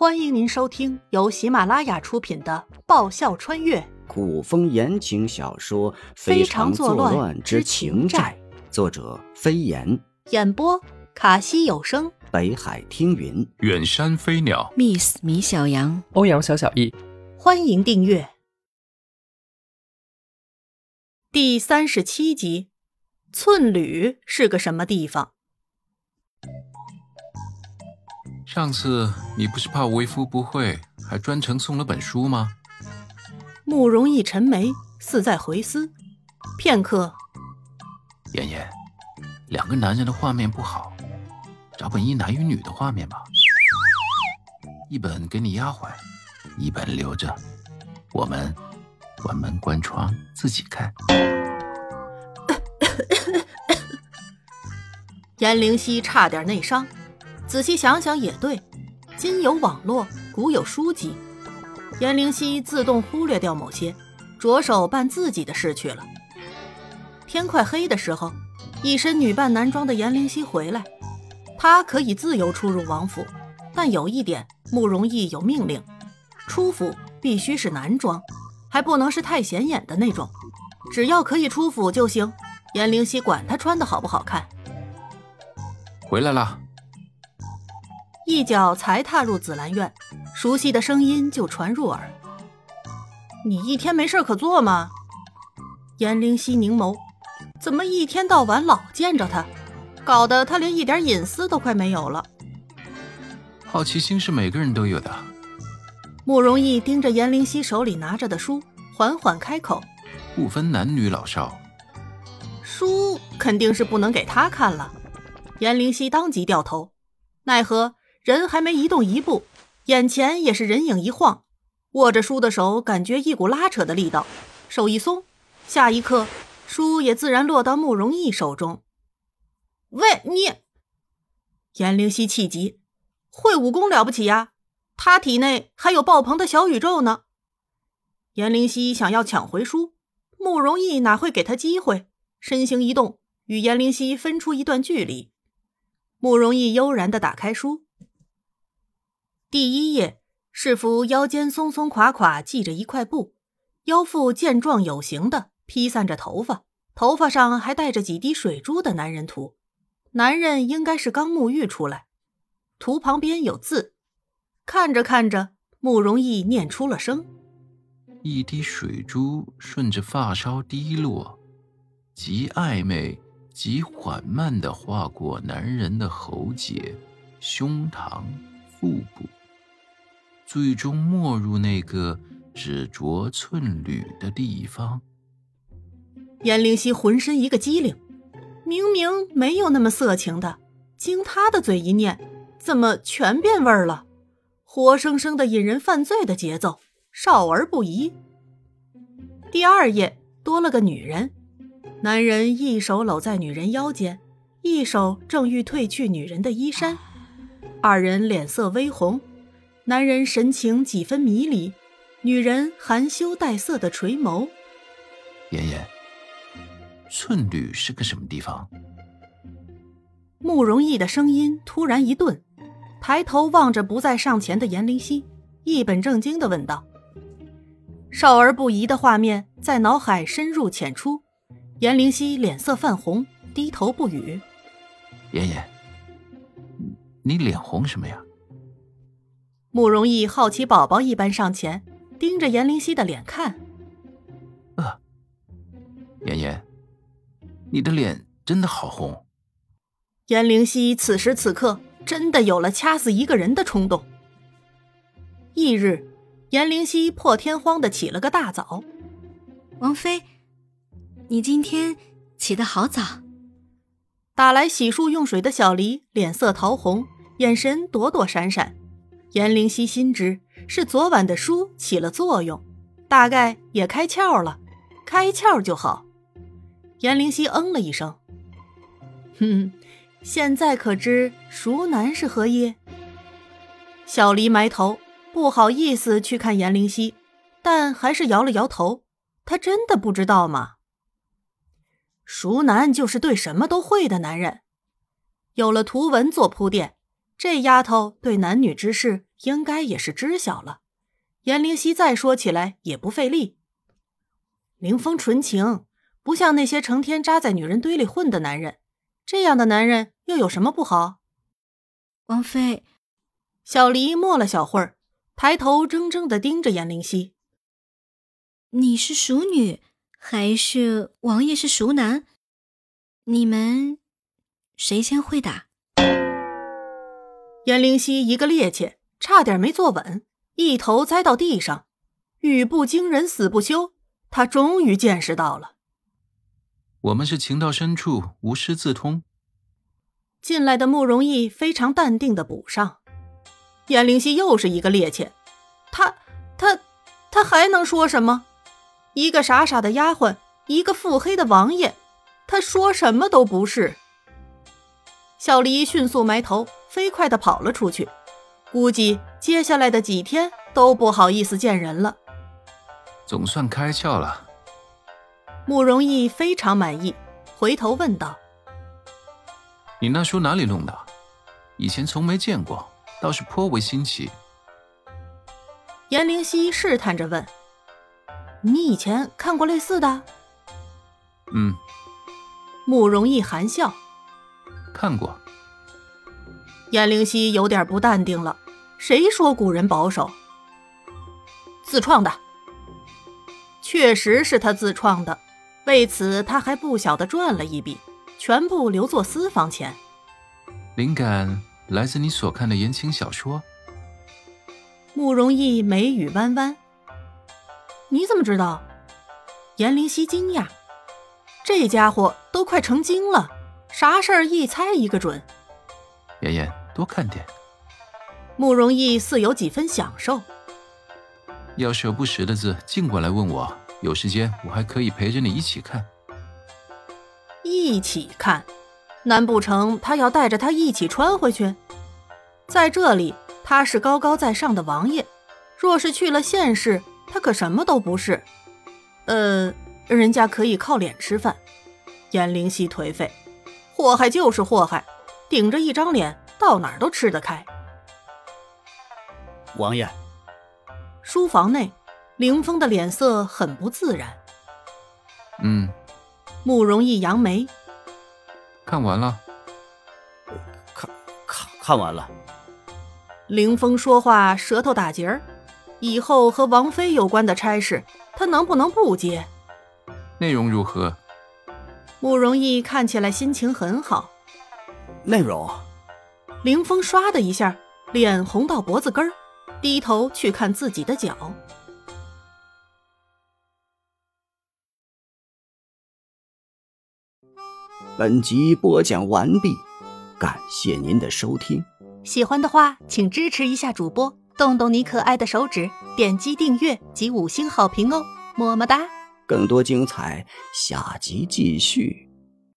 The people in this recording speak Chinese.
欢迎您收听由喜马拉雅出品的《爆笑穿越。古风言情小说《非常作乱之情债》，作者飞檐，演播卡西有声，北海听云，远山飞鸟，Miss 米小羊，欧阳小小易，欢迎订阅。第三十七集。寸缕是个什么地方？上次你不是怕为夫不会，还专程送了本书吗？慕容逸沉眉，似在回思，片刻。妍妍，两个男人的画面不好，找本一男一女的画面吧。一本给你丫鬟，一本留着，我们关门关窗自己看。颜灵犀差点内伤。仔细想想也对，今有网络，古有书籍，颜灵犀自动忽略掉某些，着手办自己的事去了。天快黑的时候，一身女扮男装的颜灵犀回来，她可以自由出入王府，但有一点，慕容易有命令，出府必须是男装，还不能是太显眼的那种，只要可以出府就行。颜灵犀管他穿的好不好看。回来了。一脚才踏入紫兰院，熟悉的声音就传入耳：“你一天没事可做吗？”颜灵犀凝眸，怎么一天到晚老见着他，搞得他连一点隐私都快没有了。好奇心是每个人都有的。慕容逸盯着颜灵犀手里拿着的书，缓缓开口：“不分男女老少，书肯定是不能给他看了。”颜灵犀当即掉头，奈何。人还没移动一步，眼前也是人影一晃，握着书的手感觉一股拉扯的力道，手一松，下一刻书也自然落到慕容逸手中。喂，你！颜灵犀气急，会武功了不起呀？他体内还有爆棚的小宇宙呢。颜灵犀想要抢回书，慕容逸哪会给他机会？身形一动，与颜灵犀分出一段距离。慕容逸悠然的打开书。第一页是幅腰间松松垮垮系着一块布，腰腹健壮有型的披散着头发，头发上还带着几滴水珠的男人图。男人应该是刚沐浴出来。图旁边有字，看着看着，慕容逸念出了声：“一滴水珠顺着发梢滴落，极暧昧、极缓慢地划过男人的喉结、胸膛、腹部。”最终没入那个只着寸缕的地方。颜灵犀浑身一个机灵，明明没有那么色情的，经他的嘴一念，怎么全变味儿了？活生生的引人犯罪的节奏，少儿不宜。第二页多了个女人，男人一手搂在女人腰间，一手正欲褪去女人的衣衫，二人脸色微红。男人神情几分迷离，女人含羞带色的垂眸。妍妍，寸缕是个什么地方？慕容逸的声音突然一顿，抬头望着不再上前的颜灵犀，一本正经的问道：“少儿不宜的画面在脑海深入浅出。”颜灵犀脸色泛红，低头不语。妍妍，你脸红什么呀？慕容逸好奇宝宝一般上前，盯着颜灵犀的脸看。啊，妍妍，你的脸真的好红。颜灵犀此时此刻真的有了掐死一个人的冲动。翌日，颜灵犀破天荒的起了个大早。王妃，你今天起得好早。打来洗漱用水的小黎脸色桃红，眼神躲躲闪闪。颜灵犀心知是昨晚的书起了作用，大概也开窍了，开窍就好。颜灵犀嗯了一声，哼，现在可知熟男是何意？小黎埋头，不好意思去看颜灵犀，但还是摇了摇头。他真的不知道吗？熟男就是对什么都会的男人。有了图文做铺垫。这丫头对男女之事应该也是知晓了。颜灵溪再说起来也不费力。林峰纯情，不像那些成天扎在女人堆里混的男人。这样的男人又有什么不好？王妃，小黎默了小会儿，抬头怔怔的盯着颜灵溪。你是熟女，还是王爷是熟男？你们谁先会打？颜灵溪一个趔趄，差点没坐稳，一头栽到地上。语不惊人死不休，他终于见识到了。我们是情到深处无师自通。进来的慕容易非常淡定的补上。颜灵溪又是一个趔趄，他他他还能说什么？一个傻傻的丫鬟，一个腹黑的王爷，他说什么都不是。小黎迅速埋头，飞快的跑了出去，估计接下来的几天都不好意思见人了。总算开窍了。慕容易非常满意，回头问道：“你那书哪里弄的？以前从没见过，倒是颇为新奇。”颜灵溪试探着问。你以前看过类似的？嗯，慕容易含笑，看过。颜灵溪有点不淡定了。谁说古人保守？自创的，确实是他自创的。为此，他还不小的赚了一笔，全部留作私房钱。灵感来自你所看的言情小说。慕容逸眉宇弯弯。你怎么知道？颜灵溪惊讶，这家伙都快成精了，啥事儿一猜一个准。妍妍，多看点。慕容易似有几分享受。要是有不识的字，尽管来问我，有时间我还可以陪着你一起看。一起看？难不成他要带着他一起穿回去？在这里，他是高高在上的王爷，若是去了现世。他可什么都不是，呃，人家可以靠脸吃饭。颜灵犀颓废，祸害就是祸害，顶着一张脸到哪儿都吃得开。王爷，书房内，凌风的脸色很不自然。嗯，慕容易扬眉，看完了。看，看，看完了。凌风说话舌头打结儿。以后和王妃有关的差事，他能不能不接？内容如何？慕容易看起来心情很好。内容？凌风唰的一下，脸红到脖子根儿，低头去看自己的脚。本集播讲完毕，感谢您的收听。喜欢的话，请支持一下主播。动动你可爱的手指，点击订阅及五星好评哦，么么哒！更多精彩，下集继续。